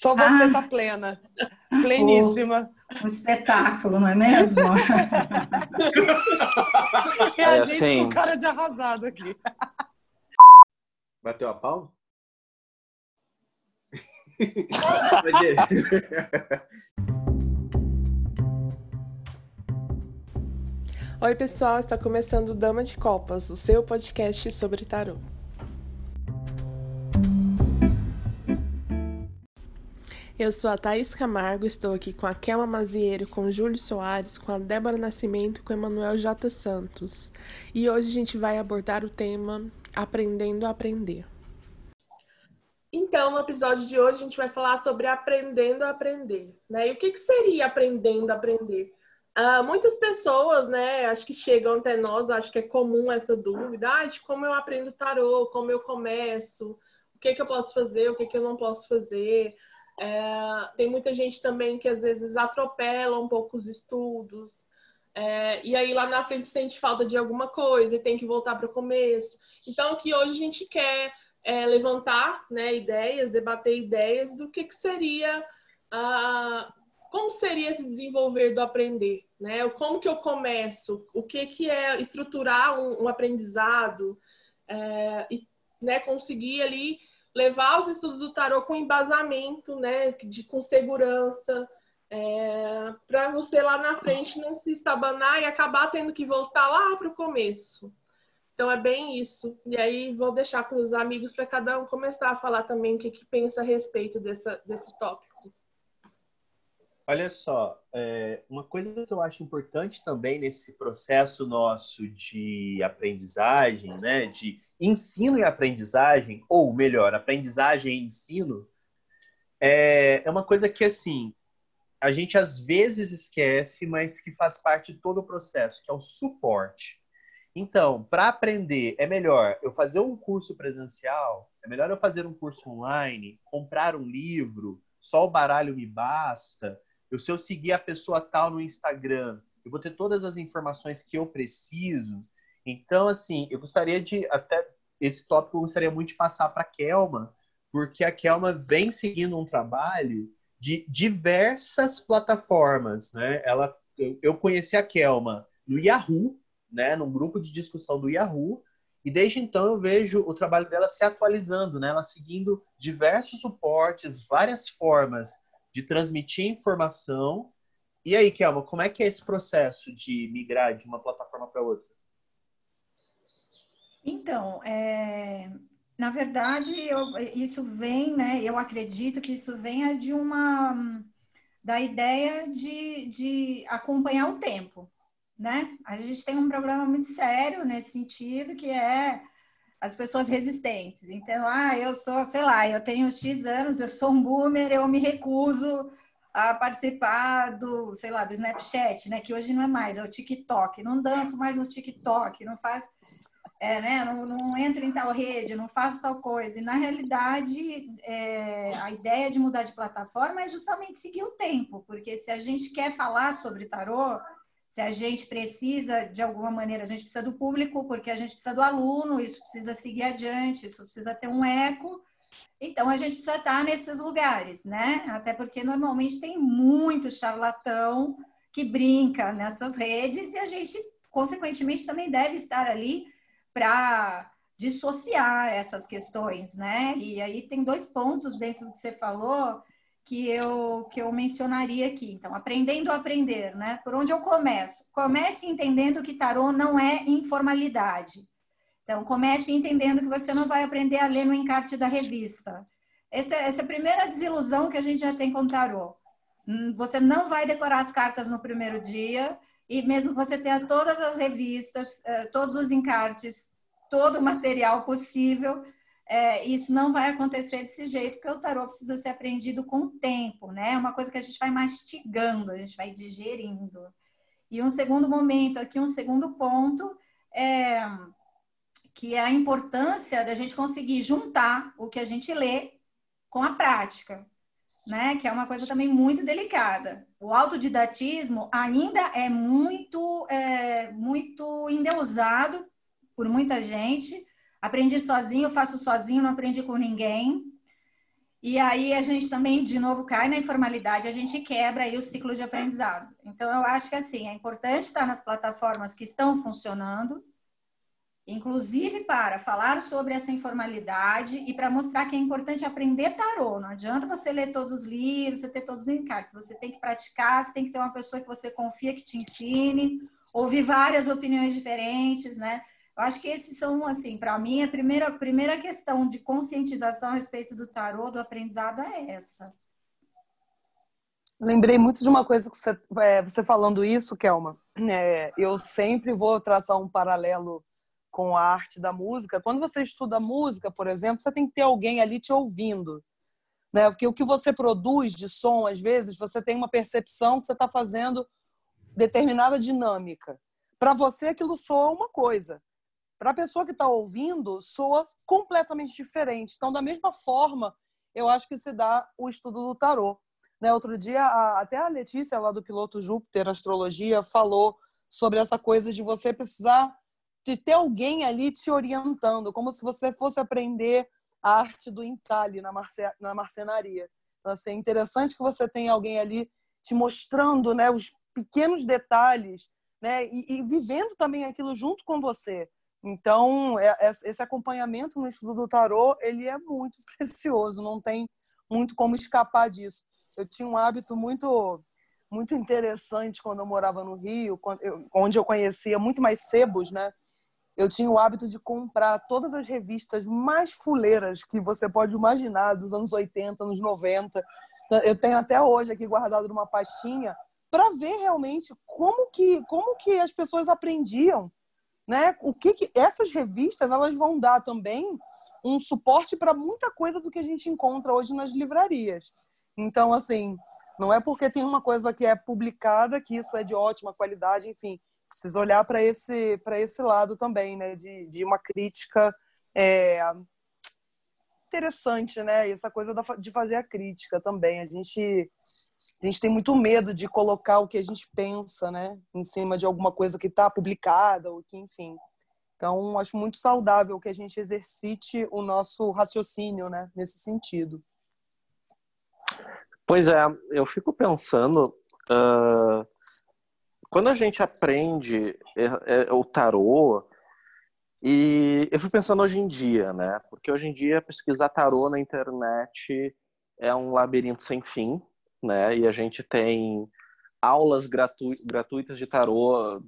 Só você ah, tá plena. Pleníssima. Um espetáculo, não é mesmo? é a é gente assim... com cara de arrasado aqui. Bateu a palma? Oi, pessoal, está começando Dama de Copas, o seu podcast sobre tarô. Eu sou a Thaís Camargo, estou aqui com a Kelma Mazieiro, com Júlio Soares, com a Débora Nascimento e com Emanuel J. Santos. E hoje a gente vai abordar o tema Aprendendo a Aprender. Então, no episódio de hoje, a gente vai falar sobre aprendendo a aprender. Né? E o que, que seria aprendendo a aprender? Uh, muitas pessoas, né, acho que chegam até nós, acho que é comum essa dúvida, ah, de como eu aprendo tarô, como eu começo, o que, que eu posso fazer, o que, que eu não posso fazer. É, tem muita gente também que às vezes atropela um pouco os estudos. É, e aí lá na frente sente falta de alguma coisa e tem que voltar para o começo. Então, que hoje a gente quer é, levantar né, ideias, debater ideias do que, que seria, como seria se desenvolver do aprender, né? Como que eu começo, o que, que é estruturar um, um aprendizado é, e né, conseguir ali levar os estudos do tarot com embasamento, né, de, com segurança, é, para você lá na frente não se estabanar e acabar tendo que voltar lá para o começo. Então é bem isso. E aí vou deixar com os amigos para cada um começar a falar também o que, que pensa a respeito dessa, desse tópico. Olha só, é, uma coisa que eu acho importante também nesse processo nosso de aprendizagem, né, de ensino e aprendizagem, ou melhor, aprendizagem e ensino, é, é uma coisa que, assim, a gente às vezes esquece, mas que faz parte de todo o processo, que é o suporte. Então, para aprender, é melhor eu fazer um curso presencial, é melhor eu fazer um curso online, comprar um livro, só o baralho me basta. Eu, se eu seguir a pessoa tal no Instagram, eu vou ter todas as informações que eu preciso. Então, assim, eu gostaria de até esse tópico eu gostaria muito de passar para a Kelma, porque a Kelma vem seguindo um trabalho de diversas plataformas, né? Ela, eu conheci a Kelma no Yahoo, né? Num grupo de discussão do Yahoo, e desde então eu vejo o trabalho dela se atualizando, né? Ela seguindo diversos suportes, várias formas de transmitir informação. E aí, Kelma, como é que é esse processo de migrar de uma plataforma para outra? Então, é, na verdade, eu, isso vem, né? Eu acredito que isso venha de uma da ideia de, de acompanhar o tempo, né? A gente tem um programa muito sério nesse sentido, que é as pessoas resistentes. Então, ah, eu sou, sei lá, eu tenho X anos, eu sou um boomer, eu me recuso a participar do, sei lá, do Snapchat, né? Que hoje não é mais, é o TikTok. Não danço mais no TikTok, não faço é, né, não, não, entro em tal rede, não faço tal coisa. E, na realidade, é, a ideia de mudar de plataforma é justamente seguir o tempo, porque se a gente quer falar sobre tarô, se a gente precisa, de alguma maneira, a gente precisa do público, porque a gente precisa do aluno, isso precisa seguir adiante, isso precisa ter um eco. Então, a gente precisa estar nesses lugares, né? Até porque, normalmente, tem muito charlatão que brinca nessas redes e a gente, consequentemente, também deve estar ali para dissociar essas questões, né? E aí tem dois pontos dentro do que você falou que eu que eu mencionaria aqui. Então, aprendendo a aprender, né? Por onde eu começo? Comece entendendo que tarô não é informalidade. Então, comece entendendo que você não vai aprender a ler no encarte da revista. Essa, essa é a primeira desilusão que a gente já tem com tarô. Hum, você não vai decorar as cartas no primeiro dia, e mesmo você tenha todas as revistas, eh, todos os encartes, todo o material possível, é, isso não vai acontecer desse jeito, porque o tarô precisa ser aprendido com o tempo, né? É uma coisa que a gente vai mastigando, a gente vai digerindo. E um segundo momento, aqui um segundo ponto, é que é a importância da gente conseguir juntar o que a gente lê com a prática né? Que é uma coisa também muito delicada. O autodidatismo ainda é muito, é, muito endeusado por muita gente. Aprendi sozinho, faço sozinho, não aprendi com ninguém. E aí a gente também, de novo, cai na informalidade, a gente quebra aí o ciclo de aprendizado. Então, eu acho que assim, é importante estar nas plataformas que estão funcionando, inclusive para falar sobre essa informalidade e para mostrar que é importante aprender tarô. Não adianta você ler todos os livros, você ter todos os encartes. Você tem que praticar, você tem que ter uma pessoa que você confia que te ensine, ouvir várias opiniões diferentes, né? Eu acho que esses são, assim, para mim, a primeira, a primeira questão de conscientização a respeito do tarô, do aprendizado, é essa. Lembrei muito de uma coisa que você, é, você falando isso, Kelma. É, eu sempre vou traçar um paralelo com a arte da música. Quando você estuda música, por exemplo, você tem que ter alguém ali te ouvindo. Né? Porque o que você produz de som, às vezes, você tem uma percepção que você está fazendo determinada dinâmica. Para você, aquilo soa uma coisa para a pessoa que está ouvindo, soa completamente diferente. Então, da mesma forma, eu acho que se dá o estudo do tarô. Né? Outro dia, a, até a Letícia, lá do Piloto Júpiter Astrologia, falou sobre essa coisa de você precisar de ter alguém ali te orientando, como se você fosse aprender a arte do entalhe na, marce, na marcenaria. Então, assim, é interessante que você tenha alguém ali te mostrando né, os pequenos detalhes né, e, e vivendo também aquilo junto com você. Então, é, é, esse acompanhamento no estudo do tarô, ele é muito precioso, não tem muito como escapar disso. Eu tinha um hábito muito muito interessante quando eu morava no Rio, onde eu conhecia muito mais sebos, né? Eu tinha o hábito de comprar todas as revistas mais fuleiras que você pode imaginar, dos anos 80, anos 90. Eu tenho até hoje aqui guardado numa pastinha para ver realmente como que como que as pessoas aprendiam né? O que, que essas revistas elas vão dar também um suporte para muita coisa do que a gente encontra hoje nas livrarias. Então, assim, não é porque tem uma coisa que é publicada que isso é de ótima qualidade, enfim, precisa olhar para esse para esse lado também, né? De, de uma crítica é, interessante, né? Essa coisa de fazer a crítica também. A gente a gente tem muito medo de colocar o que a gente pensa, né, em cima de alguma coisa que está publicada ou que, enfim. Então, acho muito saudável que a gente exercite o nosso raciocínio, né, nesse sentido. Pois é, eu fico pensando, uh, quando a gente aprende é, é, o tarô, e eu fui pensando hoje em dia, né, porque hoje em dia pesquisar tarô na internet é um labirinto sem fim, né? E a gente tem aulas gratu gratuitas de tarô,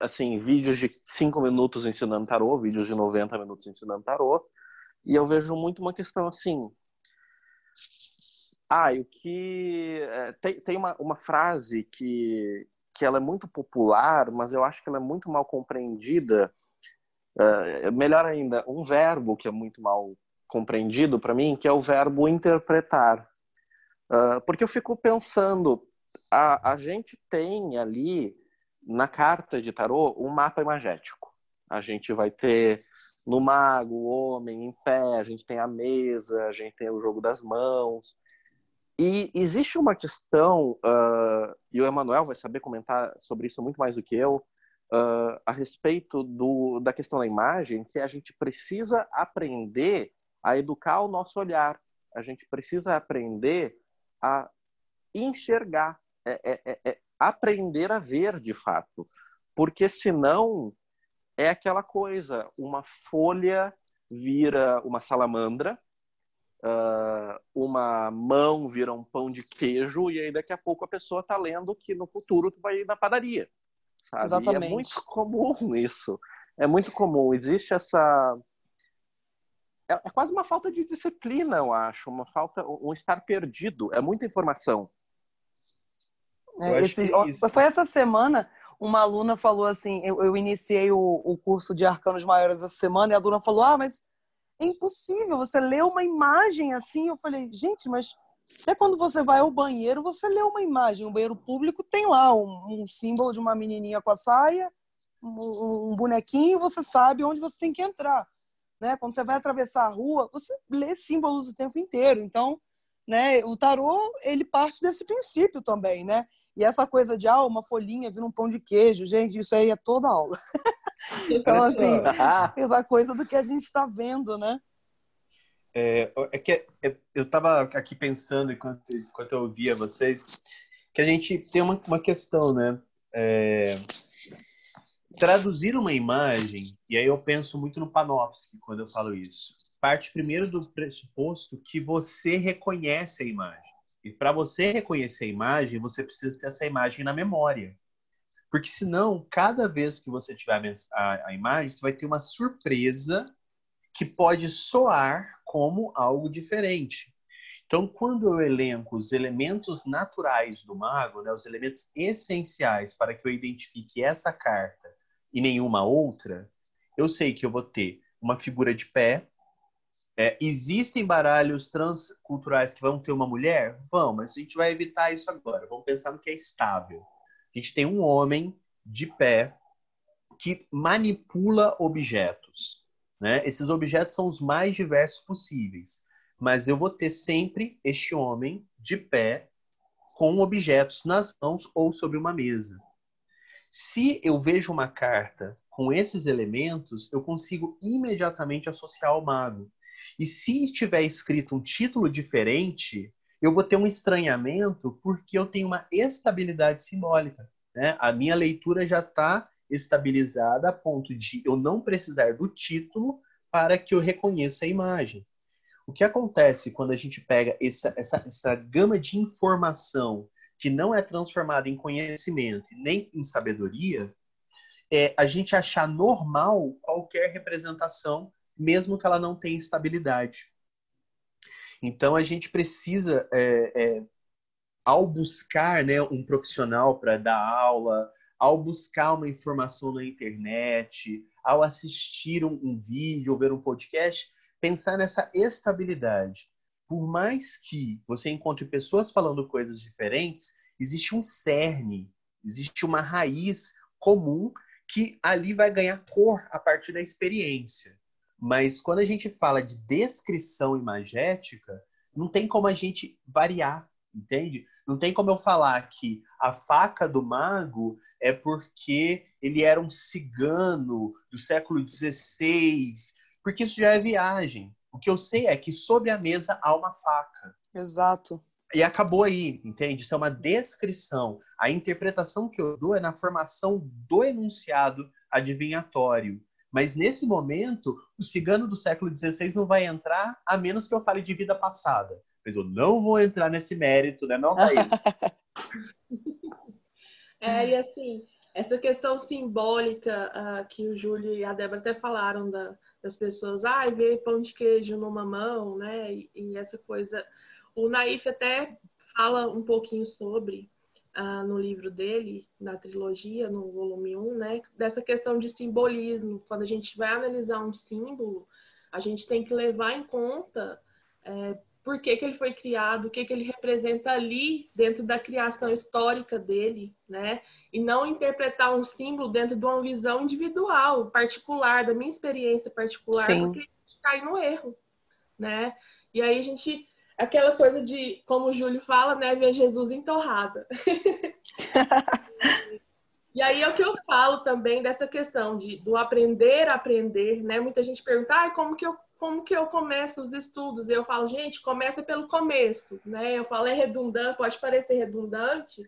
assim, vídeos de 5 minutos ensinando tarô, vídeos de 90 minutos ensinando tarô. E eu vejo muito uma questão assim. Ah, o que. É, tem tem uma, uma frase que, que ela é muito popular, mas eu acho que ela é muito mal compreendida. Uh, melhor ainda, um verbo que é muito mal compreendido para mim, que é o verbo interpretar. Uh, porque eu fico pensando, a, a gente tem ali na carta de tarô um mapa imagético. A gente vai ter no mago, o homem em pé, a gente tem a mesa, a gente tem o jogo das mãos. E existe uma questão, uh, e o Emanuel vai saber comentar sobre isso muito mais do que eu, uh, a respeito do, da questão da imagem, que a gente precisa aprender a educar o nosso olhar. A gente precisa aprender a enxergar, é, é, é, é, aprender a ver de fato. Porque senão é aquela coisa, uma folha vira uma salamandra, uh, uma mão vira um pão de queijo, e aí daqui a pouco a pessoa está lendo que no futuro tu vai ir na padaria. Sabe? Exatamente. E é muito comum isso. É muito comum. Existe essa é, é, quase uma falta de disciplina, eu acho, uma falta, um estar perdido. É muita informação. É, esse, é foi essa semana, uma aluna falou assim: eu, eu iniciei o, o, curso de arcanos maiores essa semana, e a aluna falou: Ah, mas é impossível você ler uma imagem assim. Eu falei: Gente, mas até quando você vai ao banheiro, você lê uma imagem. O banheiro público tem lá um, um símbolo de uma menininha com a saia, um, um bonequinho, você sabe onde você tem que entrar né? Quando você vai atravessar a rua, você lê símbolos o tempo inteiro. Então, né, o tarô, ele parte desse princípio também, né? E essa coisa de, ah, uma folhinha vira um pão de queijo, gente, isso aí é toda aula. então, assim, essa coisa do que a gente está vendo, né? É, é que é, eu estava aqui pensando enquanto, enquanto eu ouvia vocês que a gente tem uma, uma questão, né? É, traduzir uma imagem, e aí eu penso muito no Panofsky quando eu falo isso, parte primeiro do pressuposto que você reconhece a imagem. E para você reconhecer a imagem, você precisa ter essa imagem na memória. Porque senão, cada vez que você tiver a, a imagem, você vai ter uma surpresa que pode soar como algo diferente. Então, quando eu elenco os elementos naturais do mago, né, os elementos essenciais para que eu identifique essa carta e nenhuma outra, eu sei que eu vou ter uma figura de pé. É, existem baralhos transculturais que vão ter uma mulher? Vão, mas a gente vai evitar isso agora. Vamos pensar no que é estável. A gente tem um homem de pé que manipula objetos. Né? Esses objetos são os mais diversos possíveis mas eu vou ter sempre este homem de pé com objetos nas mãos ou sobre uma mesa. Se eu vejo uma carta com esses elementos, eu consigo imediatamente associar ao mago. E se tiver escrito um título diferente, eu vou ter um estranhamento porque eu tenho uma estabilidade simbólica. Né? A minha leitura já está estabilizada a ponto de eu não precisar do título para que eu reconheça a imagem. O que acontece quando a gente pega essa, essa, essa gama de informação que não é transformada em conhecimento nem em sabedoria, é a gente achar normal qualquer representação, mesmo que ela não tenha estabilidade. Então a gente precisa, é, é, ao buscar né, um profissional para dar aula, ao buscar uma informação na internet, ao assistir um, um vídeo ou ver um podcast, pensar nessa estabilidade. Por mais que você encontre pessoas falando coisas diferentes, existe um cerne, existe uma raiz comum que ali vai ganhar cor a partir da experiência. Mas quando a gente fala de descrição imagética, não tem como a gente variar, entende? Não tem como eu falar que a faca do mago é porque ele era um cigano do século XVI porque isso já é viagem. O que eu sei é que sobre a mesa há uma faca. Exato. E acabou aí, entende? Isso é uma descrição. A interpretação que eu dou é na formação do enunciado adivinhatório. Mas nesse momento, o cigano do século XVI não vai entrar, a menos que eu fale de vida passada. Mas eu não vou entrar nesse mérito, né, não, Thaís? é, e assim, essa questão simbólica uh, que o Júlio e a Débora até falaram da, das pessoas, ai, ah, ver pão de queijo numa mão, né? E, e, essa coisa. O Naif até fala um pouquinho sobre uh, no livro dele, na trilogia, no volume 1, né? Dessa questão de simbolismo. Quando a gente vai analisar um símbolo, a gente tem que levar em conta é, por que, que ele foi criado, o que, que ele representa ali dentro da criação histórica dele, né? E não interpretar um símbolo dentro de uma visão individual, particular, da minha experiência particular, Sim. porque a gente cai no erro, né? E aí a gente, aquela coisa de, como o Júlio fala, né, ver Jesus entorrada. E aí é o que eu falo também dessa questão de, do aprender a aprender, né? Muita gente pergunta, ah, como, que eu, como que eu começo os estudos? E eu falo, gente, começa pelo começo, né? Eu falo, é redundante, pode parecer redundante,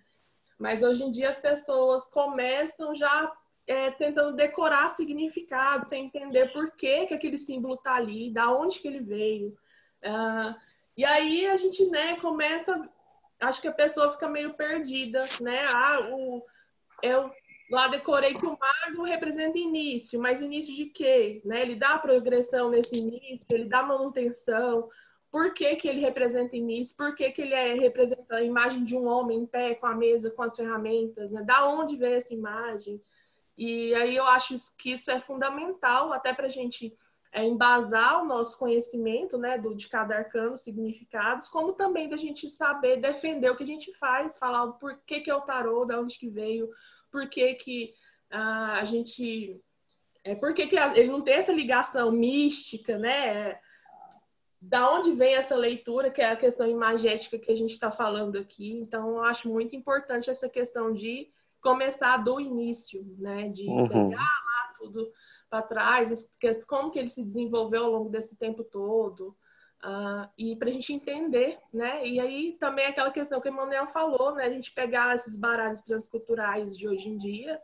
mas hoje em dia as pessoas começam já é, tentando decorar significado, sem entender por que, que aquele símbolo está ali, da onde que ele veio. Uh, e aí a gente, né, começa, acho que a pessoa fica meio perdida, né? Ah, o eu lá decorei que o mago representa início, mas início de quê? Né? Ele dá progressão nesse início, ele dá manutenção. Por que, que ele representa início? Por que, que ele é, representa a imagem de um homem em pé, com a mesa, com as ferramentas? Né? Da onde veio essa imagem? E aí eu acho que isso é fundamental até para a gente é, embasar o nosso conhecimento né, do, de cada arcano, significados, como também da gente saber defender o que a gente faz, falar o porquê que é o tarô, da onde que veio, por que que uh, a gente... É, por que, que ele não tem essa ligação mística, né? Da onde vem essa leitura, que é a questão imagética que a gente está falando aqui. Então, eu acho muito importante essa questão de começar do início, né? De uhum. pegar lá tudo para trás, como que ele se desenvolveu ao longo desse tempo todo, Uh, e para a gente entender, né? E aí também aquela questão que o Emanuel falou, né? A gente pegar esses baralhos transculturais de hoje em dia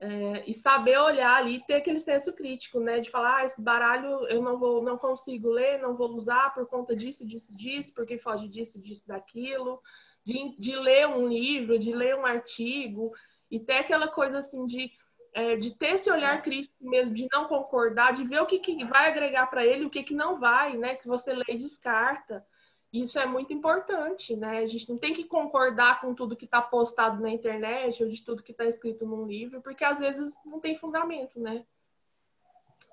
é, e saber olhar ali, ter aquele senso crítico, né? De falar, ah, esse baralho eu não vou, não consigo ler, não vou usar por conta disso, disso, disso, porque foge disso, disso, daquilo. De, de ler um livro, de ler um artigo e ter aquela coisa assim de é, de ter esse olhar crítico mesmo, de não concordar, de ver o que, que vai agregar para ele, o que, que não vai, né? Que você lê e descarta. Isso é muito importante, né? A gente não tem que concordar com tudo que está postado na internet ou de tudo que está escrito num livro, porque às vezes não tem fundamento, né?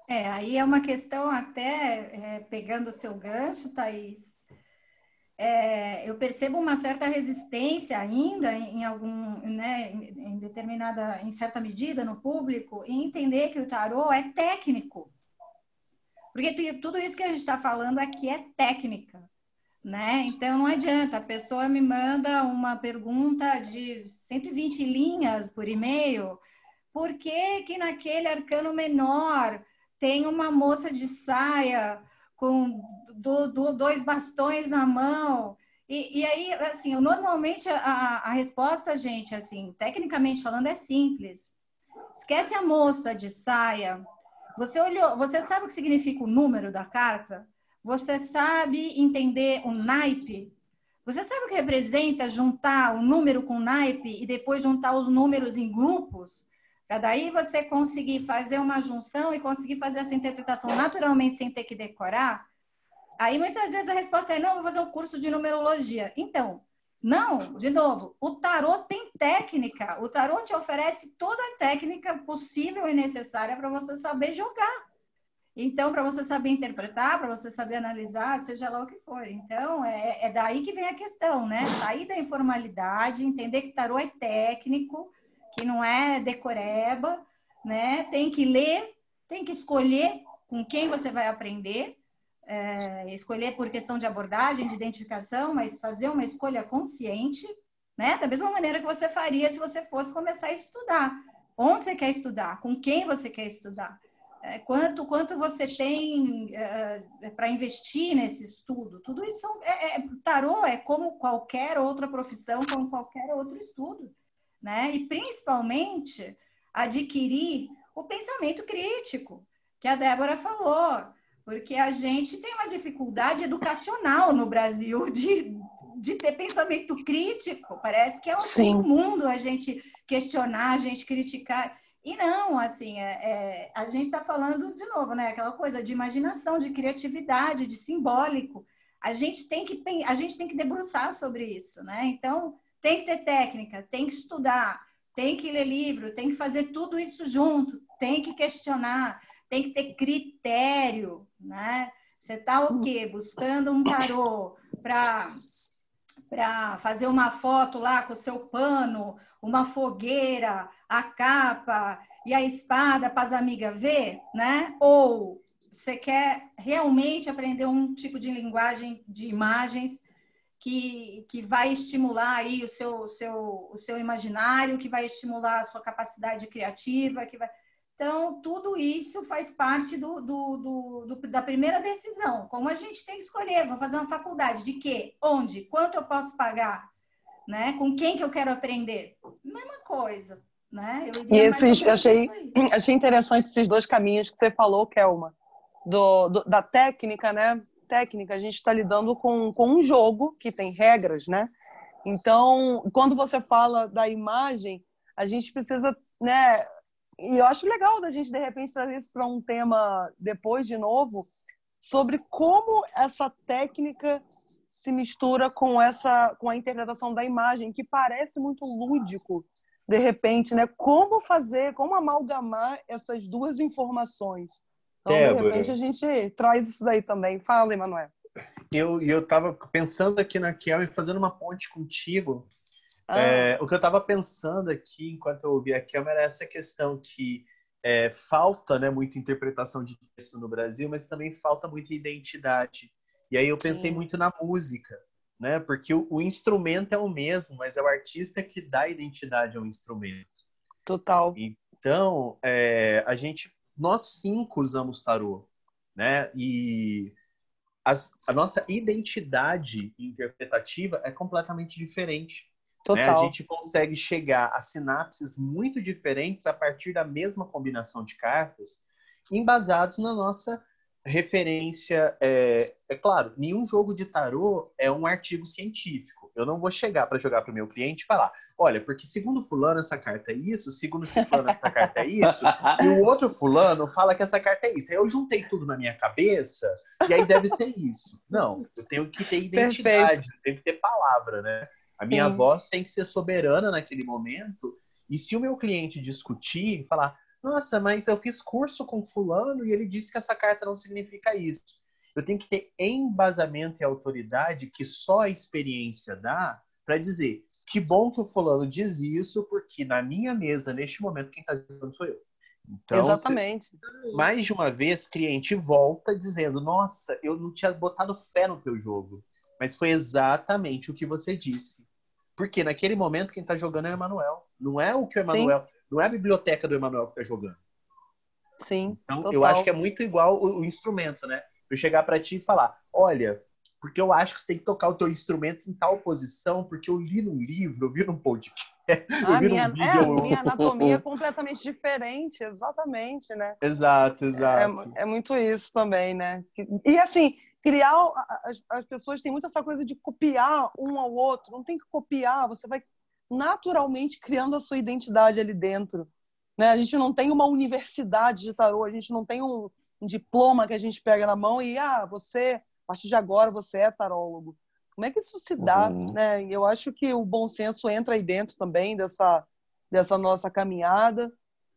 É, aí é uma questão até, é, pegando o seu gancho, Thaís, é, eu percebo uma certa resistência ainda em, algum, né, em, determinada, em certa medida no público, em entender que o tarô é técnico. Porque tudo isso que a gente está falando aqui é técnica, né? Então não adianta, a pessoa me manda uma pergunta de 120 linhas por e-mail, por que que naquele arcano menor tem uma moça de saia com do, do, dois bastões na mão. E, e aí, assim, normalmente a, a resposta, gente, assim, tecnicamente falando, é simples. Esquece a moça de saia. Você olhou, você sabe o que significa o número da carta? Você sabe entender o naipe? Você sabe o que representa juntar o número com o naipe e depois juntar os números em grupos? Para daí você conseguir fazer uma junção e conseguir fazer essa interpretação naturalmente sem ter que decorar? Aí muitas vezes a resposta é: não, vou fazer um curso de numerologia. Então, não, de novo, o tarô tem técnica. O tarô te oferece toda a técnica possível e necessária para você saber jogar. Então, para você saber interpretar, para você saber analisar, seja lá o que for. Então, é, é, daí que vem a questão, né? Sair da informalidade, entender que tarô é técnico, que não é decoreba, né? Tem que ler, tem que escolher com quem você vai aprender é, escolher por questão de abordagem, de identificação, mas fazer uma escolha consciente, né? Da mesma maneira que você faria se você fosse começar a estudar. Onde você quer estudar? Com quem você quer estudar? É, quanto, quanto você tem é, é para investir nesse estudo? Tudo isso é, é, tarô é como qualquer outra profissão, como qualquer outro estudo, né? E principalmente adquirir o pensamento crítico que a Débora falou porque a gente tem uma dificuldade educacional no Brasil de, de ter pensamento crítico. Parece que é o mundo a gente questionar, a gente criticar. E não, assim, é, é a gente está falando de novo, né? Aquela coisa de imaginação, de criatividade, de simbólico. A gente tem que a gente tem que debruçar sobre isso, né? Então tem que ter técnica, tem que estudar, tem que ler livro, tem que fazer tudo isso junto, tem que questionar, tem que ter critério, né? Você está o quê? Buscando um tarô para para fazer uma foto lá com o seu pano, uma fogueira, a capa e a espada para as amigas ver, né? Ou você quer realmente aprender um tipo de linguagem de imagens que, que vai estimular aí o seu, o seu, o seu imaginário, que vai estimular a sua capacidade criativa, que vai então, tudo isso faz parte do, do, do, do, da primeira decisão. Como a gente tem que escolher, vou fazer uma faculdade de quê? Onde? Quanto eu posso pagar? Né? Com quem que eu quero aprender? Mesma coisa. Né? e esses, achei, achei interessante esses dois caminhos que você falou, Kelma. Do, do, da técnica, né? Técnica, a gente está lidando com, com um jogo que tem regras, né? Então, quando você fala da imagem, a gente precisa né, e eu acho legal da gente, de repente, trazer isso para um tema depois, de novo, sobre como essa técnica se mistura com essa com a interpretação da imagem, que parece muito lúdico, de repente, né? Como fazer, como amalgamar essas duas informações. Então, Débora. de repente, a gente traz isso daí também. Fala, Emanuel. Eu eu estava pensando aqui na Kel e fazendo uma ponte contigo ah. É, o que eu estava pensando aqui, enquanto eu ouvia a Kelma, era essa questão que é, falta né, muita interpretação de texto no Brasil, mas também falta muita identidade. E aí eu pensei Sim. muito na música, né? Porque o, o, instrumento é o mesmo, mas é o artista que dá identidade ao instrumento. Total. Então, é, a gente, nós cinco usamos tarô, né? E as, a nossa identidade interpretativa é completamente diferente. Né? Total. A gente consegue chegar a sinapses muito diferentes a partir da mesma combinação de cartas, embasados na nossa referência. É, é claro, nenhum jogo de tarô é um artigo científico. Eu não vou chegar para jogar para o meu cliente e falar: olha, porque segundo fulano essa carta é isso, segundo fulano essa carta é isso, e o outro fulano fala que essa carta é isso. Aí eu juntei tudo na minha cabeça e aí deve ser isso. Não, eu tenho que ter identidade, eu tenho que ter palavra, né? A minha Sim. voz tem que ser soberana naquele momento. E se o meu cliente discutir, falar, nossa, mas eu fiz curso com fulano e ele disse que essa carta não significa isso. Eu tenho que ter embasamento e autoridade que só a experiência dá para dizer que bom que o fulano diz isso, porque na minha mesa, neste momento, quem está dizendo sou eu. Então, Exatamente. cê- mais de uma vez, cliente volta dizendo: Nossa, eu não tinha botado fé no teu jogo. Mas foi exatamente o que você disse. Porque naquele momento quem está jogando é o Emanuel. Não é o que o. Emanuel. Não é a biblioteca do Emanuel que está jogando. Sim. Então, total. eu acho que é muito igual o, o instrumento, né? Eu chegar para ti e falar: olha, porque eu acho que você tem que tocar o teu instrumento em tal posição, porque eu li num livro, eu vi num podcast, eu A vi minha, num é, a minha anatomia é completamente diferente, exatamente, né? Exato, É, exato. é muito isso também, né? E assim, criar. As, as pessoas têm muito essa coisa de copiar um ao outro. Não tem que copiar, você vai naturalmente criando a sua identidade ali dentro. Né? A gente não tem uma universidade de tarô, a gente não tem um, um diploma que a gente pega na mão e, ah, você, a partir de agora, você é tarólogo. Como é que isso se dá? Uhum. Né? Eu acho que o bom senso entra aí dentro também dessa, dessa nossa caminhada.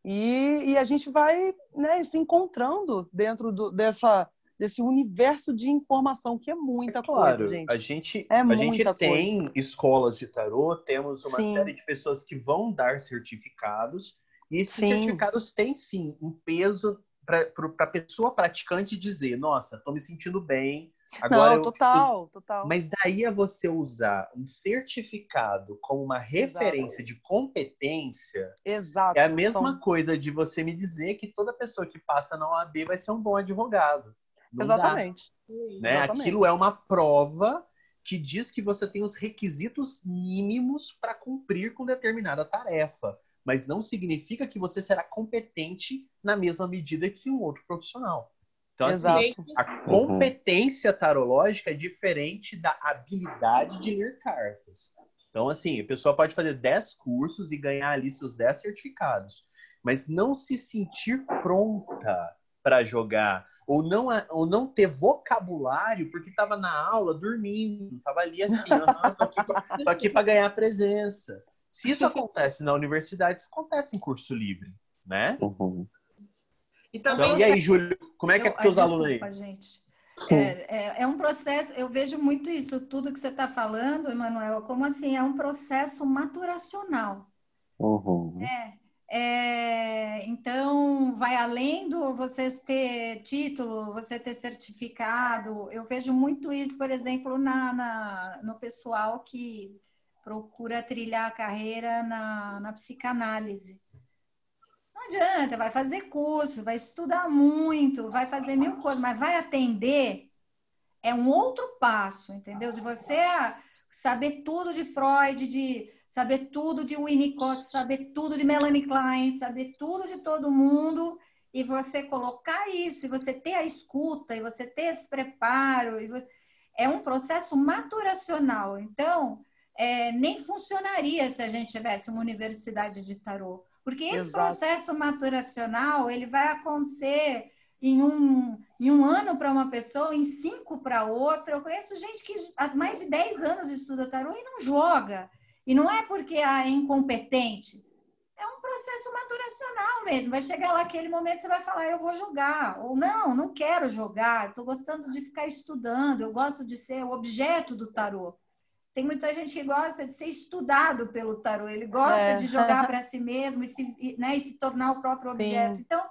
E, e a gente vai né, se encontrando dentro do, dessa, desse universo de informação, que é muita É claro, coisa, gente. a gente, É a gente tem escolas de tarô, temos uma Sim. série de pessoas que vão dar certificados, e esses Sim. certificados têm sim um peso para a pessoa praticante dizer: nossa, estou me sentindo bem, agora Não, eu total, total. Mas daí é você usar um certificado como uma referência de competência, Exato. é a mesma são- coisa de você me dizer que toda pessoa que passa na OAB vai ser um bom advogado. Não dá Exatamente. né? Exatamente. Aquilo é uma prova que diz que você tem os requisitos mínimos para cumprir com determinada tarefa, mas não significa que você será competente na mesma medida que um outro profissional. Então, Exato. assim, a competência tarológica é diferente da habilidade de ler cartas. Então, assim, a pessoa pode fazer 10 cursos e ganhar ali seus 10 certificados, mas não se sentir pronta para jogar, ou não, ou não ter vocabulário porque estava na aula dormindo, estava ali assim, "Aham, tô aqui pra- tô aqui para ganhar presença. Se isso acontece na universidade, isso acontece em curso livre, né? Uhum. E também Então, e aí, Júlio, como é que é com ai, alunos aí? gente. É, é, é um processo, eu vejo muito isso, tudo que você está falando, Emanuel, como assim, é um processo maturacional. Uhum. É, é, então, vai além do você ter título, você ter certificado. Eu vejo muito isso, por exemplo, na, na- no pessoal que procura trilhar a carreira na, na psicanálise. Não adianta, vai fazer curso, vai estudar muito, vai fazer mil coisas, mas vai atender é um outro passo, entendeu? De você saber tudo de Freud, de saber tudo de Winnicott, saber tudo de Melanie Klein, saber tudo de todo mundo e você colocar isso, e você ter a escuta, e você ter esse preparo, você- é um processo maturacional. Então, é, nem funcionaria se a gente tivesse uma universidade de tarô, porque esse Exato. processo maturacional ele vai acontecer em um, em um ano para uma pessoa, em cinco para outra. Eu conheço gente que há mais de 10 anos estuda tarô e não joga. E não é porque ah, é incompetente. É um processo maturacional mesmo. Vai chegar lá aquele momento você vai falar, eu vou jogar. Ou não, não quero jogar. Estou gostando de ficar estudando. Eu gosto de ser o objeto do tarô. Tem muita gente que gosta de ser estudado pelo tarô. Ele gosta É. de jogar para si mesmo e se, né, e se tornar o próprio Sim. objeto. Então,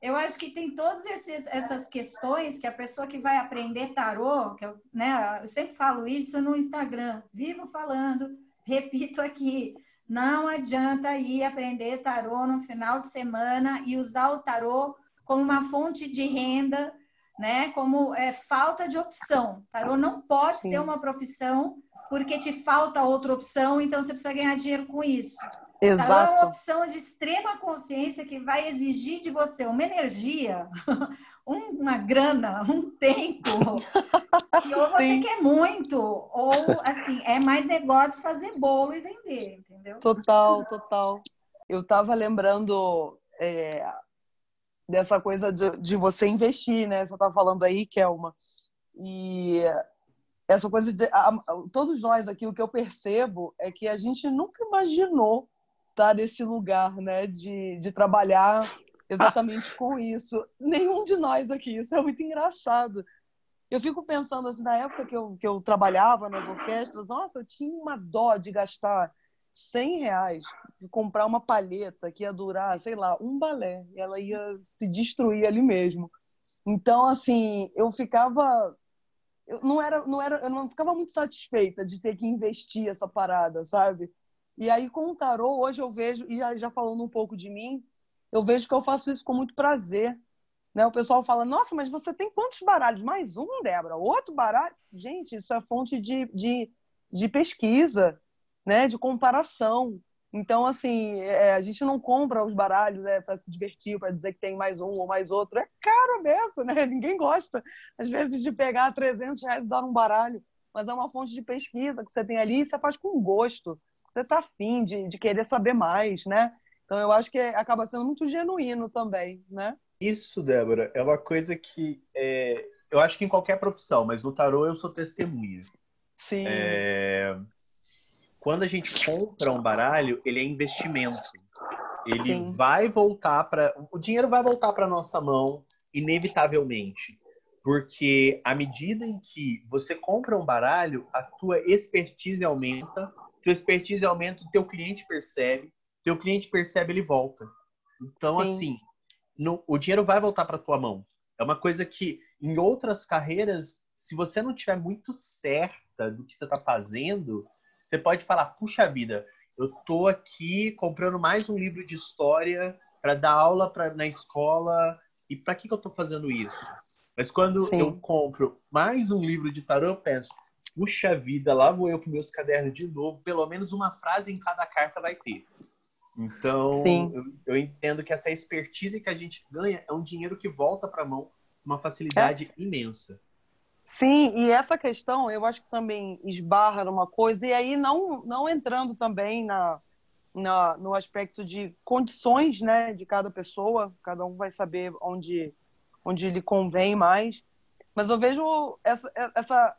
eu acho que tem todas esses- essas questões que a pessoa que vai aprender tarô, que eu, né, eu sempre falo isso no Instagram, vivo falando, repito aqui, não adianta ir aprender tarô no final de semana e usar o tarô como uma fonte de renda né? Como é, falta de opção. Tarô não pode Sim. ser uma profissão porque te falta outra opção, então você precisa ganhar dinheiro com isso. Exato. Tarô é uma opção de extrema consciência que vai exigir de você uma energia, uma grana, um tempo. Ou você Sim. quer muito, ou assim, é mais negócio fazer bolo e vender, entendeu? Total, total. Eu estava lembrando é, dessa coisa de, de, você investir, né? Você estava falando aí, Kelma. E essa coisa de. A, todos nós aqui, o que eu percebo é que a gente nunca imaginou estar nesse lugar, né? De, de trabalhar exatamente com isso. Nenhum de nós aqui. Isso é muito engraçado. Eu fico pensando assim, na época que eu, que eu trabalhava nas orquestras, nossa, eu tinha uma dó de gastar 100 reais de comprar uma palheta que ia durar, sei lá, um balé. E ela ia se destruir ali mesmo. Então, assim, eu ficava. Eu não era, não era, eu não ficava muito satisfeita de ter que investir essa parada, sabe? E aí, com o tarô, hoje eu vejo, e já, já falando um pouco de mim, eu vejo que eu faço isso com muito prazer. Né? O pessoal fala, nossa, mas você tem quantos baralhos? Mais um, Débora? Outro baralho? Gente, isso é fonte de, de, de pesquisa né, de comparação. Então, assim, é, a gente não compra os baralhos né, para se divertir, para dizer que tem mais um ou mais outro. É caro mesmo, né? Ninguém gosta, às vezes, de pegar 300 reais e dar um baralho. Mas é uma fonte de pesquisa que você tem ali e você faz com gosto. Você está afim de, de querer saber mais, né? Então, eu acho que acaba sendo muito genuíno também, né? Isso, Débora, é uma coisa que é, eu acho que em qualquer profissão, mas no tarô eu sou testemunha. Sim. É, quando a gente compra um baralho, ele é investimento. Ele Sim. vai voltar para. O dinheiro vai voltar para nossa mão, inevitavelmente. Porque à medida em que você compra um baralho, a tua expertise aumenta, tua expertise aumenta, o teu cliente percebe, teu cliente percebe, ele volta. Então, Sim. assim, no, o dinheiro vai voltar para tua mão. É uma coisa que em outras carreiras, se você não tiver muito certa do que você está fazendo, você pode falar, puxa vida, eu tô aqui comprando mais um livro de história para dar aula pra, na escola e para que, que eu tô fazendo isso? Mas quando Sim. eu compro mais um livro de tarô, eu penso, puxa vida, lá vou eu com meus cadernos de novo, pelo menos uma frase em cada carta vai ter. Então, eu, eu, entendo que essa expertise que a gente ganha é um dinheiro que volta para a mão, uma facilidade é. imensa. Sim, e essa questão eu acho que também esbarra numa coisa, e aí não, não entrando também na, na, no aspecto de condições né, de cada pessoa, cada um vai saber onde, onde lhe convém mais, mas eu vejo essa, essa.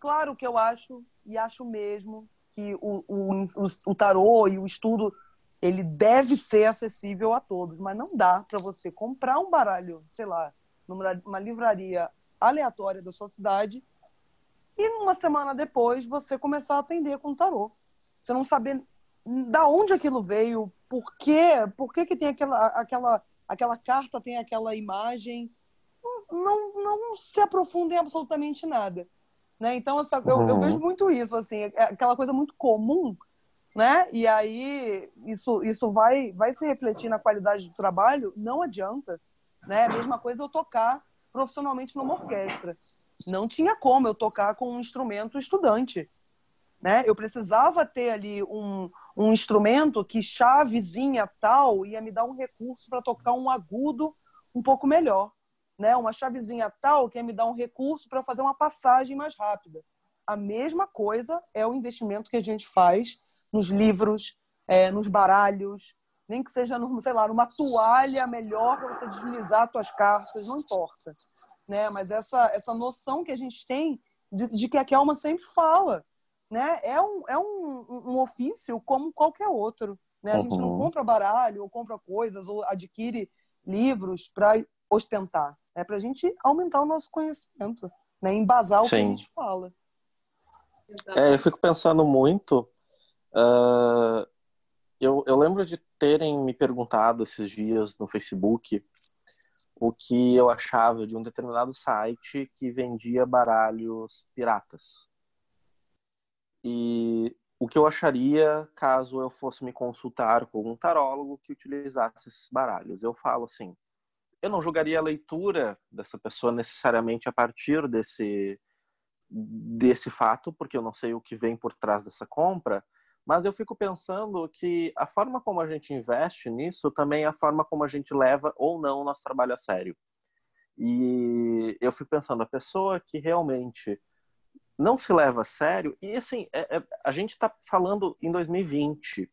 Claro que eu acho, e acho mesmo, que o, o, o tarô e o estudo ele deve ser acessível a todos, mas não dá para você comprar um baralho, sei lá, numa livraria aleatória da sua cidade e uma semana depois você começar a atender com tarô. Você não saber da onde aquilo veio, por quê, por que, que tem aquela, aquela, aquela carta, tem aquela imagem. Não, não se aprofunda em absolutamente nada. Né? Então, essa, eu, eu, uhum. vejo muito isso, assim, é aquela coisa muito comum, né? E aí isso, isso vai, vai se refletir na qualidade do trabalho, não adianta. Né? A mesma coisa eu tocar profissionalmente numa orquestra. Não tinha como eu tocar com um instrumento estudante. Né? Eu precisava ter ali um, um instrumento que chavezinha tal ia me dar um recurso para tocar um agudo um pouco melhor. Né? Uma chavezinha tal que ia me dar um recurso para fazer uma passagem mais rápida. A mesma coisa é o investimento que a gente faz nos livros, é, nos baralhos, nem que seja, no, sei lá, numa toalha melhor para você deslizar suas cartas, não importa. Né? Mas essa, essa noção que a gente tem de, de que a Kelma sempre fala, né? É um, é um, um ofício como qualquer outro. Né? A gente não uhum. compra baralho, ou compra coisas, ou adquire livros para ostentar. É para a gente aumentar o nosso conhecimento, né? embasar o Sim. que a gente fala. É, eu fico pensando muito. Uh, eu, eu lembro de terem me perguntado esses dias no Facebook o que eu achava de um determinado site que vendia baralhos piratas. E o que eu acharia caso eu fosse me consultar com um tarólogo que utilizasse esses baralhos. Eu falo assim, eu não julgaria a leitura dessa pessoa necessariamente a partir desse desse fato, porque eu não sei o que vem por trás dessa compra, mas eu fico pensando que a forma como a gente investe nisso também é a forma como a gente leva ou não o nosso trabalho a sério. E eu fico pensando, a pessoa que realmente não se leva a sério, e assim, é, é, a gente está falando em 2020,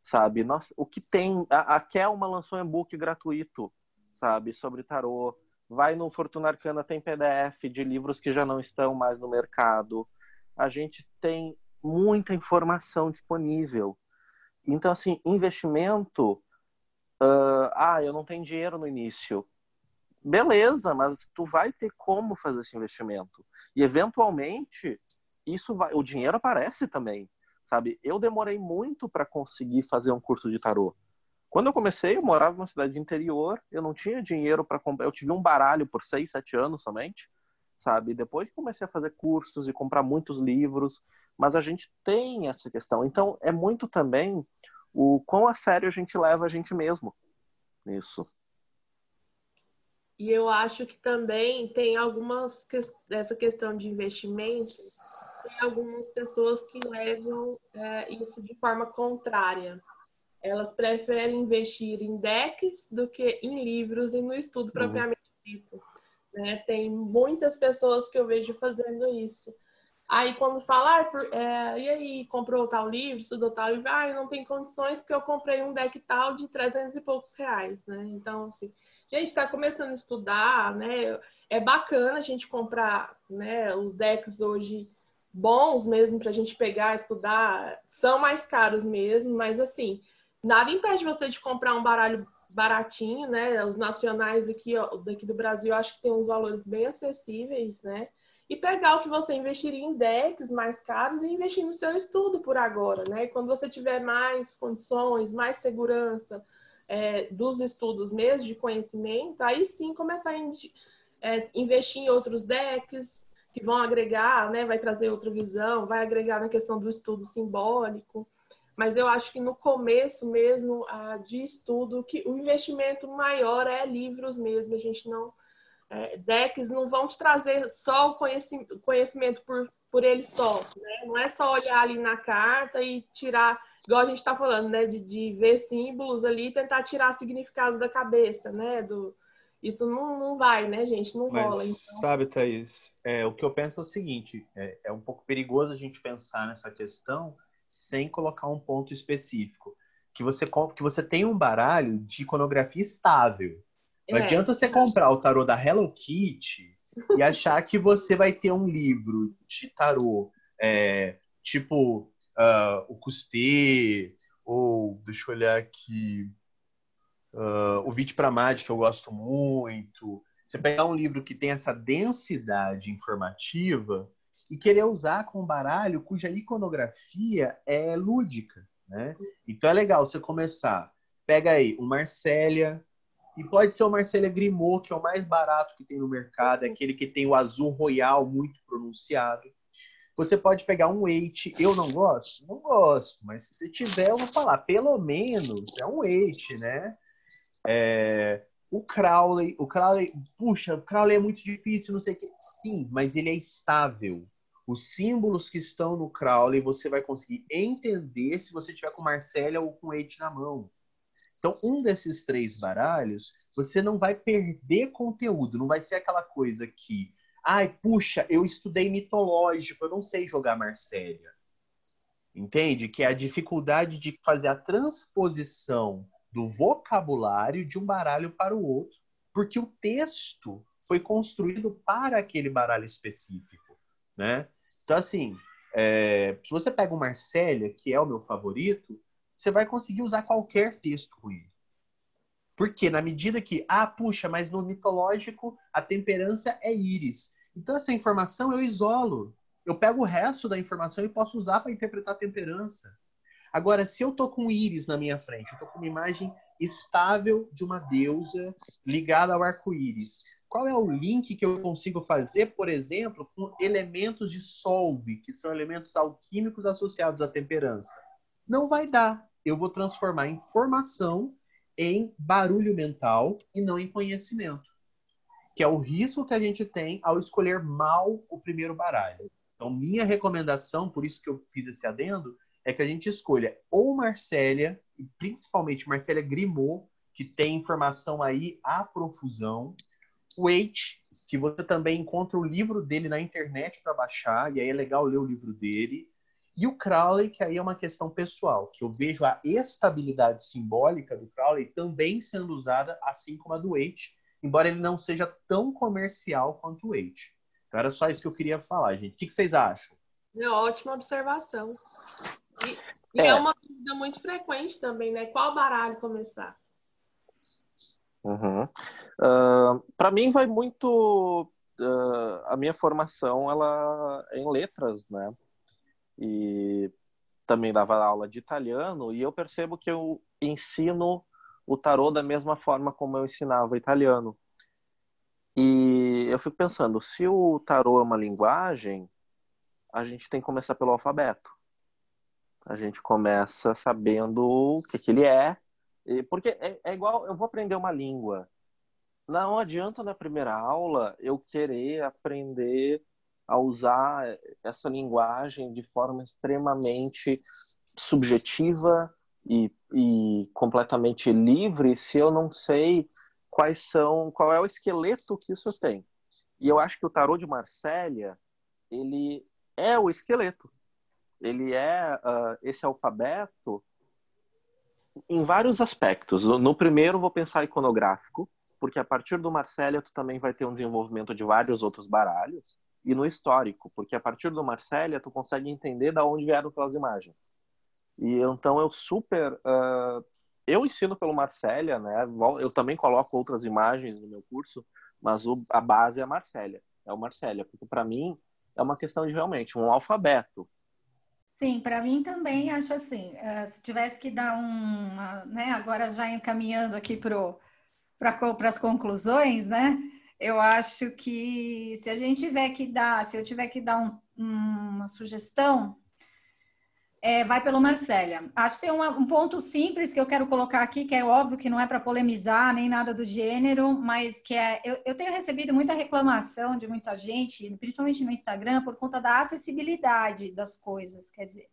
sabe? Nossa, o que tem. A, a Kelma lançou um e-book gratuito, sabe, sobre tarô. Vai no Fortuna Arcana, tem PDF de livros que já não estão mais no mercado. A gente tem muita informação disponível. Então, assim, investimento. Uh, ah, eu não tenho dinheiro no início. Beleza, mas tu vai ter como fazer esse investimento. E eventualmente, isso vai, o dinheiro aparece também, sabe? Eu demorei muito para conseguir fazer um curso de tarô. Quando eu comecei, eu morava numa cidade interior, eu não tinha dinheiro para comprar. Eu tive um baralho por seis, sete anos somente, sabe? Depois que comecei a fazer cursos e comprar muitos livros, mas a gente tem essa questão. Então, é muito também o quão a sério a gente leva a gente mesmo nisso. E eu acho que também tem algumas essa questão de investimento, tem algumas pessoas que levam é, isso de forma contrária elas preferem investir em decks do que em livros e no estudo uhum. propriamente dito. Né? Tem muitas pessoas que eu vejo fazendo isso. Aí quando fala, ah, é, e aí, comprou tal livro, estudou tal livro, ah, não tenho condições porque eu comprei um deck tal de 300 e poucos reais, né? Então, assim, gente está começando a estudar, né? É bacana a gente comprar, né, os decks hoje bons mesmo para a gente pegar, estudar, são mais caros mesmo, mas assim, nada impede você de comprar um baralho baratinho, né? Os nacionais aqui, ó, daqui do Brasil, acho que tem uns valores bem acessíveis, né? E pegar o que você investiria em decks mais caros e investir no seu estudo por agora, né? Quando você tiver mais condições, mais segurança é, dos estudos mesmo, de conhecimento, aí sim começar a é, investir em outros decks que vão agregar, né? Vai trazer outra visão, vai agregar na questão do estudo simbólico. Mas eu acho que no começo mesmo ah, de estudo, que o investimento maior é livros mesmo. A gente não. É, decks não vão te trazer só o conhecimento, conhecimento por, por ele só. Né? Não é só olhar ali na carta e tirar, igual a gente está falando, né? De, de ver símbolos ali e tentar tirar significados da cabeça, né? Do, isso não, não vai, né, gente? Não Mas, rola. Então... Sabe, Thaís, é, o que eu penso é o seguinte: é, é um pouco perigoso a gente pensar nessa questão sem colocar um ponto específico. Que você, que você tem um baralho de iconografia estável. Não é. adianta você comprar o tarô da Hello Kitty e achar que você vai ter um livro de tarô é, tipo uh, o Custê, ou deixa eu olhar aqui, uh, o Vite para Mágica, que eu gosto muito. Você pegar um livro que tem essa densidade informativa e querer usar com um baralho cuja iconografia é lúdica, né? Então é legal você começar. Pega aí o Marcélia, e pode ser o Marcélia Grimaud, que é o mais barato que tem no mercado, é aquele que tem o azul royal muito pronunciado. Você pode pegar um eight. Eu não gosto? Não gosto, mas se você tiver, eu vou falar, pelo menos é um eight, né? É, o Crowley, o Crowley, puxa, o Crowley é muito difícil, não sei o que. Sim, mas ele é estável os símbolos que estão no Crowley você vai conseguir entender se você tiver com Marcélia ou com Eight na mão. Então, um desses três baralhos, você não vai perder conteúdo, não vai ser aquela coisa que, ai, puxa, eu estudei mitológico, eu não sei jogar Marcélia. Entende? Que é a dificuldade de fazer a transposição do vocabulário de um baralho para o outro, porque o texto foi construído para aquele baralho específico, né? Então, assim, é, se você pega o Marcélia, que é o meu favorito, você vai conseguir usar qualquer texto com ele. Porque na medida que, ah, puxa, mas no mitológico a temperança é íris. Então essa informação eu isolo. Eu pego o resto da informação e posso usar para interpretar a temperança. Agora, se eu tô com íris na minha frente, eu tô com uma imagem estável de uma deusa ligada ao arco-íris qual é o link que eu consigo fazer, por exemplo, com elementos de solve, que são elementos alquímicos associados à temperança? Não vai dar. Eu vou transformar informação em barulho mental e não em conhecimento, que é o risco que a gente tem ao escolher mal o primeiro baralho. Então, minha recomendação, por isso que eu fiz esse adendo, é que a gente escolha ou Marcélia, principalmente Marcélia Grimaud, que tem informação aí à profusão, H, que você também encontra o livro dele na internet para baixar, e aí é legal ler o livro dele. E o Crowley, que aí é uma questão pessoal, que eu vejo a estabilidade simbólica do Crowley também sendo usada, assim como a do H, embora ele não seja tão comercial quanto o H. Então era só isso que eu queria falar, gente. O que vocês acham? É ótima observação. E, e é. é uma dúvida muito frequente também, né? Qual baralho começar? Uhum. Uh, para mim vai muito uh, a minha formação ela é em letras, né? E também dava aula de italiano e eu percebo que eu ensino o tarô da mesma forma como eu ensinava italiano. E eu fico pensando, se o tarô é uma linguagem, a gente tem que começar pelo alfabeto. A gente começa sabendo o que, que ele é, porque é, é, igual, eu vou aprender uma língua. Não adianta na primeira aula eu querer aprender a usar essa linguagem de forma extremamente subjetiva e, e completamente livre se eu não sei quais são, qual é o esqueleto que isso tem. E eu acho que o tarô de Marsella, ele é o esqueleto. Ele é uh, esse alfabeto em vários aspectos. No primeiro, vou pensar iconográfico, porque a partir do Marcélia tu também vai ter um desenvolvimento de vários outros baralhos. E no histórico, porque a partir do Marcélia tu consegue entender da onde vieram aquelas imagens. E então eu super... Uh, eu ensino pelo Marcélia, né? Eu também coloco outras imagens no meu curso, mas o, a base é a Marcélia. É o Marcélia, porque para mim é uma questão de realmente um alfabeto. Sim, para mim também acho assim, uh, se tivesse que dar um, né, agora já encaminhando aqui para pra, as conclusões, né, eu acho que se a gente tiver que dar, se eu tiver que dar um, uma sugestão, é, vai pelo Marcélia. Acho que tem uma, um ponto simples que eu quero colocar aqui, que é óbvio que não é para polemizar nem nada do gênero, mas que é. Eu, eu, tenho recebido muita reclamação de muita gente, principalmente no Instagram, por conta da acessibilidade das coisas. Quer dizer,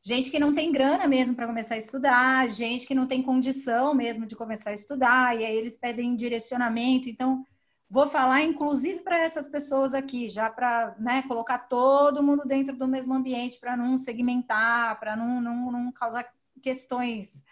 gente que não tem grana mesmo para começar a estudar, gente que não tem condição mesmo de começar a estudar, e aí eles pedem direcionamento. Então, Vou falar, inclusive, para essas pessoas aqui, já para né, colocar todo mundo dentro do mesmo ambiente, para não segmentar, para não, não, não, causar questões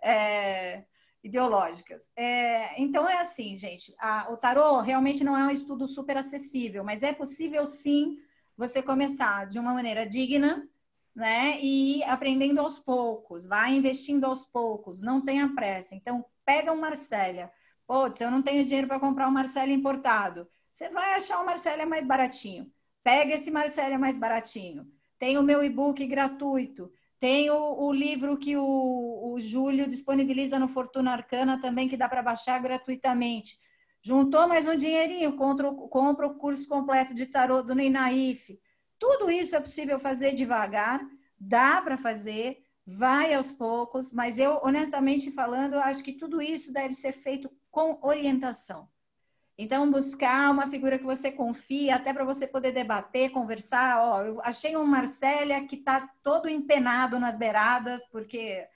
é, ideológicas. É, então, é assim, gente: a, o tarô realmente não é um estudo super acessível, mas é possível sim você começar de uma maneira digna, né? E aprendendo aos poucos, vai investindo aos poucos, não tenha pressa. Então, pega um Marcélia Putz, eu não tenho dinheiro para comprar um Marcelo importado. Você vai achar um Marcelo mais baratinho. Pega esse Marcelo mais baratinho. Tem o meu e-book gratuito. Tem o, o livro que o, o Júlio disponibiliza no Fortuna Arcana também, que dá para baixar gratuitamente. Juntou mais um dinheirinho, compra, compra o curso completo de tarô do Neinaif. Tudo isso é possível fazer devagar, dá para fazer, vai aos poucos, mas eu, honestamente falando, acho que tudo isso deve ser feito com orientação. Então, buscar uma figura que você confia, até para você poder debater, conversar. Ó, eu achei um Marcélia que está todo empenado nas beiradas, porque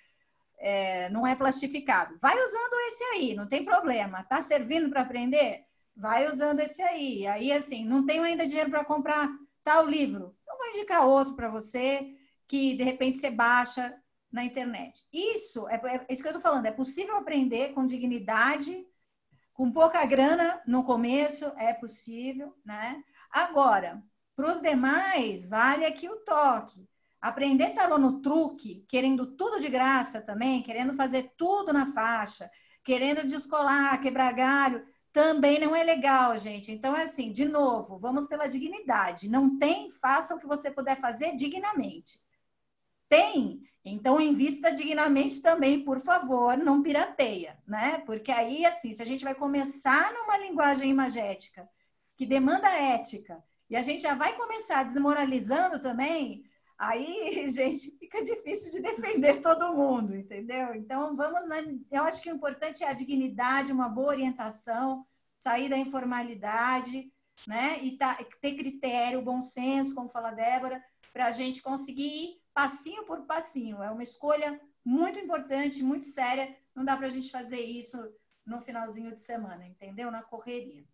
é, não é plastificado. Vai usando esse aí, não tem problema. Tá servindo para aprender? Vai usando esse aí. Aí, assim, não tenho ainda dinheiro para comprar tal livro. Eu vou indicar outro para você que de repente você baixa na internet. Isso é, é isso que eu estou falando. É possível aprender com dignidade, com pouca grana no começo, é possível, né? Agora, para os demais, vale aqui o toque. Aprender tarô no truque, querendo tudo de graça também, querendo fazer tudo na faixa, querendo descolar, quebrar galho, também não é legal, gente. Então, é assim, de novo, vamos pela dignidade. Não tem, faça o que você puder fazer dignamente. Tem, então invista dignamente também, por favor, não pirateia, né? Porque aí, assim, se a gente vai começar numa linguagem imagética que demanda ética, e a gente já vai começar desmoralizando também, Aí, gente, fica difícil de defender todo mundo, entendeu? Então, vamos, na... eu acho que o importante é a dignidade, uma boa orientação, sair da informalidade, né? E tá, ter critério, bom senso, como fala a Débora, para a gente conseguir ir passinho por passinho. É uma escolha muito importante, muito séria. Não dá para a gente fazer isso no finalzinho de semana, entendeu? Na correria.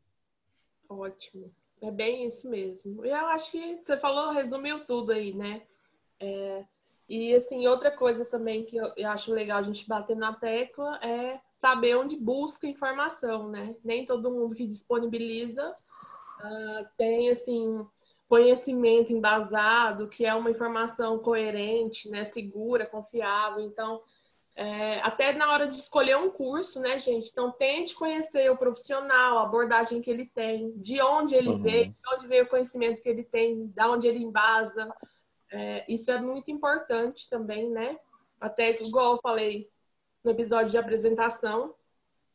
Ótimo. É bem isso mesmo. Eu acho que você falou, resumiu tudo aí, né? É, e assim, outra coisa também que eu, eu, acho legal a gente bater na tecla é saber onde busca informação, né? Nem todo mundo que disponibiliza uh, tem assim conhecimento embasado, que é uma informação coerente, né, segura, confiável. Então, é, até na hora de escolher um curso, né, gente? Então, tente conhecer o profissional, a abordagem que ele tem, de onde ele uhum. veio, de onde veio o conhecimento que ele tem, da onde ele embasa. É, isso é muito importante também, né? Até igual eu falei no episódio de apresentação,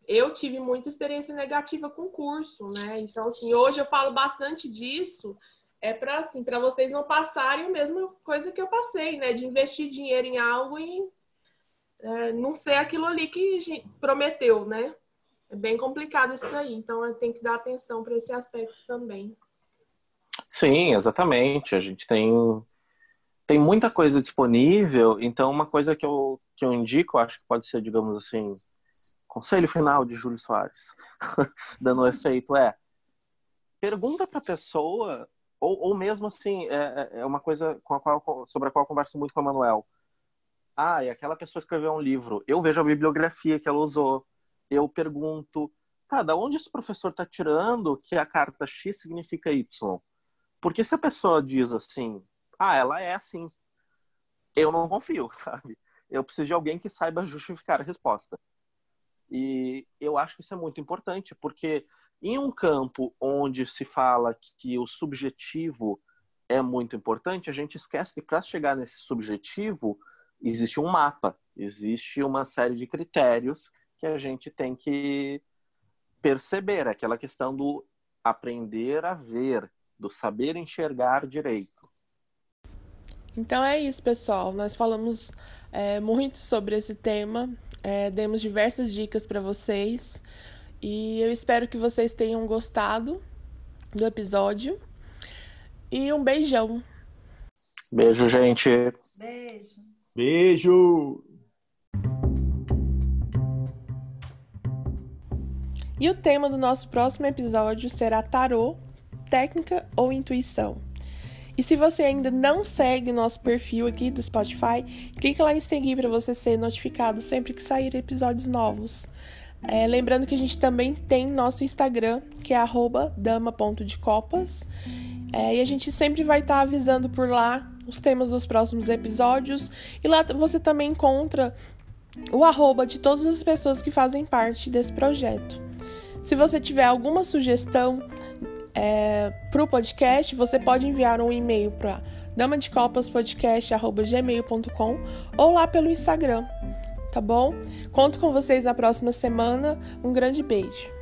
eu tive muita experiência negativa com o curso, né? Então, assim, hoje eu falo bastante disso, é para assim, para vocês não passarem a mesma coisa que eu passei, né? De investir dinheiro em algo e é, não ser aquilo ali que prometeu, né? É bem complicado isso daí, então tem que dar atenção para esse aspecto também. Sim, exatamente. A gente tem tem muita coisa disponível, então uma coisa que eu, que eu indico, acho que pode ser, digamos assim, conselho final de Júlio Soares, dando efeito, é pergunta para a pessoa, ou, ou mesmo assim, é, é, é uma coisa a qual, sobre a qual eu converso muito com a Manuel. Ah, e aquela pessoa escreveu um livro, eu vejo a bibliografia que ela usou, eu pergunto, tá, da onde esse professor está tirando que a carta X significa Y? Porque se a pessoa diz assim, ah, ela é assim. Eu não confio, sabe? Eu preciso de alguém que saiba justificar a resposta. E eu acho que isso é muito importante, porque em um campo onde se fala que o subjetivo é muito importante, a gente esquece que para chegar nesse subjetivo existe um mapa, existe uma série de critérios que a gente tem que perceber, aquela questão do aprender a ver, do saber enxergar direito. Então é isso, pessoal. Nós falamos é, muito sobre esse tema, é, demos diversas dicas para vocês e eu espero que vocês tenham gostado do episódio. E um beijão. Beijo, gente. Beijo. Beijo. E o tema do nosso próximo episódio será tarô, técnica ou intuição. E se você ainda não segue nosso perfil aqui do Spotify, clica lá em seguir para você ser notificado sempre que sair episódios novos. É, lembrando que a gente também tem nosso Instagram, que é dama.decopas. É, e a gente sempre vai estar tá avisando por lá os temas dos próximos episódios. E lá você também encontra o arroba de todas as pessoas que fazem parte desse projeto. Se você tiver alguma sugestão é, para o podcast, você pode enviar um e-mail para damadecopaspodcast.gmail.com ou lá pelo Instagram, tá bom? Conto com vocês na próxima semana. Um grande beijo!